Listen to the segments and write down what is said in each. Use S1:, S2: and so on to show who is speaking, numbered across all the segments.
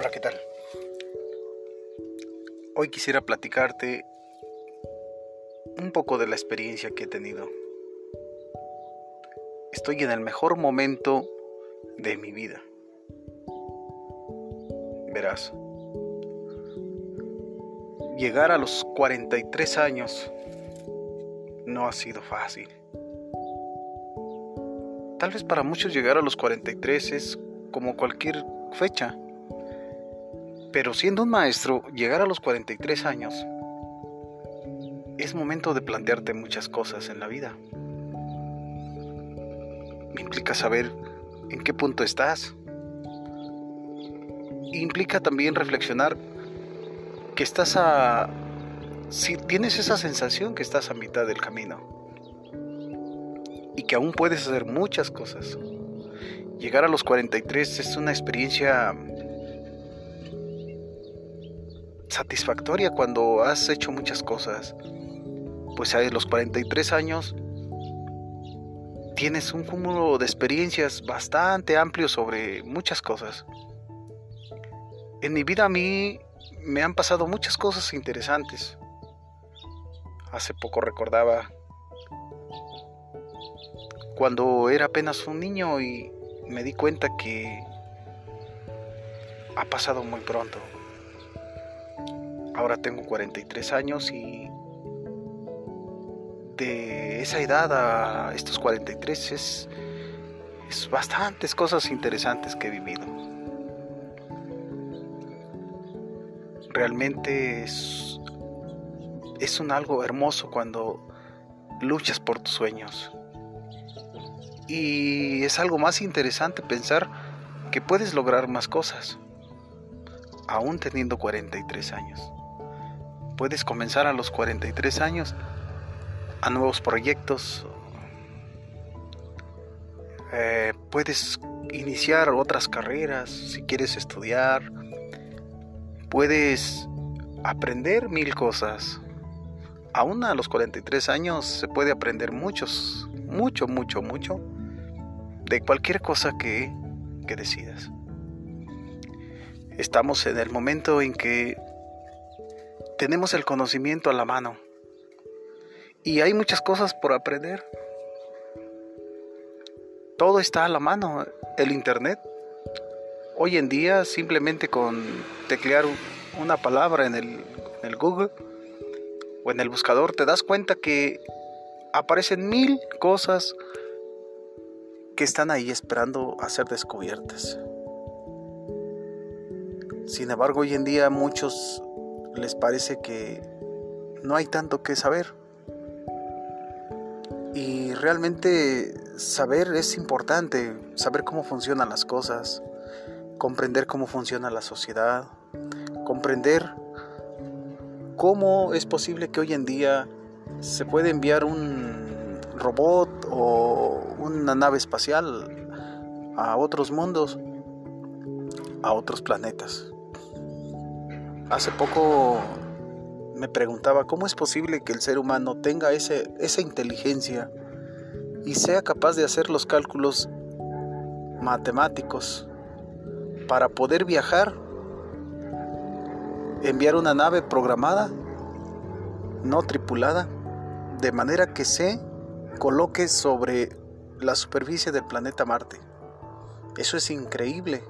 S1: Hola, ¿qué tal? Hoy quisiera platicarte un poco de la experiencia que he tenido. Estoy en el mejor momento de mi vida. Verás, llegar a los 43 años no ha sido fácil. Tal vez para muchos llegar a los 43 es como cualquier fecha. Pero siendo un maestro, llegar a los 43 años es momento de plantearte muchas cosas en la vida. Implica saber en qué punto estás. Implica también reflexionar que estás a... Si tienes esa sensación que estás a mitad del camino y que aún puedes hacer muchas cosas. Llegar a los 43 es una experiencia satisfactoria cuando has hecho muchas cosas. Pues a los 43 años tienes un cúmulo de experiencias bastante amplio sobre muchas cosas. En mi vida a mí me han pasado muchas cosas interesantes. Hace poco recordaba cuando era apenas un niño y me di cuenta que ha pasado muy pronto. Ahora tengo 43 años y de esa edad a estos 43 es, es bastantes cosas interesantes que he vivido. Realmente es, es un algo hermoso cuando luchas por tus sueños. Y es algo más interesante pensar que puedes lograr más cosas, aún teniendo 43 años. Puedes comenzar a los 43 años a nuevos proyectos. Eh, puedes iniciar otras carreras si quieres estudiar. Puedes aprender mil cosas. Aún a los 43 años se puede aprender muchos, mucho, mucho, mucho de cualquier cosa que, que decidas. Estamos en el momento en que tenemos el conocimiento a la mano y hay muchas cosas por aprender. Todo está a la mano, el Internet. Hoy en día simplemente con teclear una palabra en el, Google o en el buscador te das cuenta que aparecen mil cosas que están ahí esperando a ser descubiertas. Sin embargo, hoy en día muchos les parece que no hay tanto que saber. Y realmente saber es importante, saber cómo funcionan las cosas, comprender cómo funciona la sociedad, comprender cómo es posible que hoy en día se puede enviar un robot o una nave espacial a otros mundos, a otros planetas. Hace poco me preguntaba cómo es posible que el ser humano tenga ese, esa inteligencia y sea capaz de hacer los cálculos matemáticos para poder viajar, enviar una nave programada, no tripulada, de manera que se coloque sobre la superficie del planeta Marte. Eso es increíble.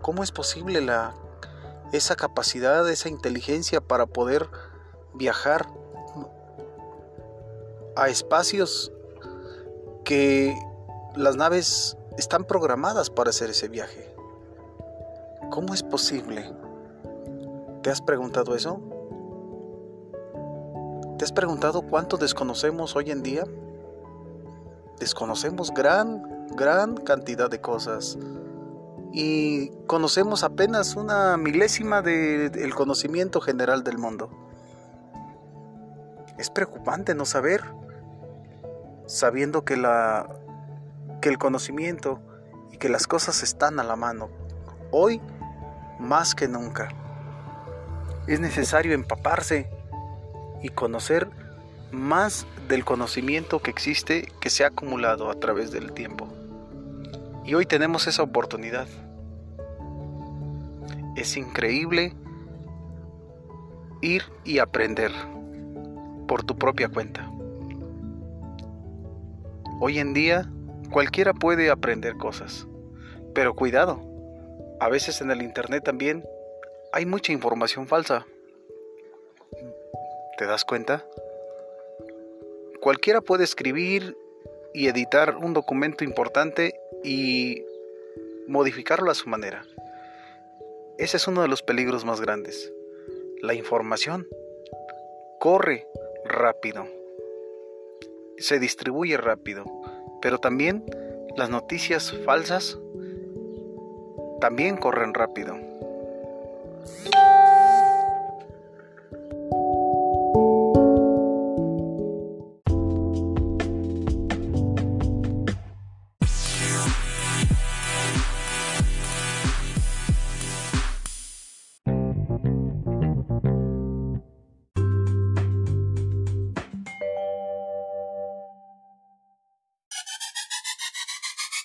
S1: ¿Cómo es posible la, esa capacidad, esa inteligencia para poder viajar a espacios que las naves están programadas para hacer ese viaje? ¿Cómo es posible? ¿Te has preguntado eso? ¿Te has preguntado cuánto desconocemos hoy en día? Desconocemos gran, gran cantidad de cosas y conocemos apenas una milésima del conocimiento general del mundo. Es preocupante no saber, sabiendo que, la, que el conocimiento y que las cosas están a la mano, hoy más que nunca. Es necesario empaparse y conocer más del conocimiento que existe que se ha acumulado a través del tiempo. Y hoy tenemos esa oportunidad. Es increíble ir y aprender por tu propia cuenta. Hoy en día cualquiera puede aprender cosas, pero cuidado, a veces en el Internet también hay mucha información falsa. ¿Te das cuenta? Cualquiera puede escribir y editar un documento importante y modificarlo a su manera. Ese es uno de los peligros más grandes. La información corre rápido, se distribuye rápido, pero también las noticias falsas también corren rápido.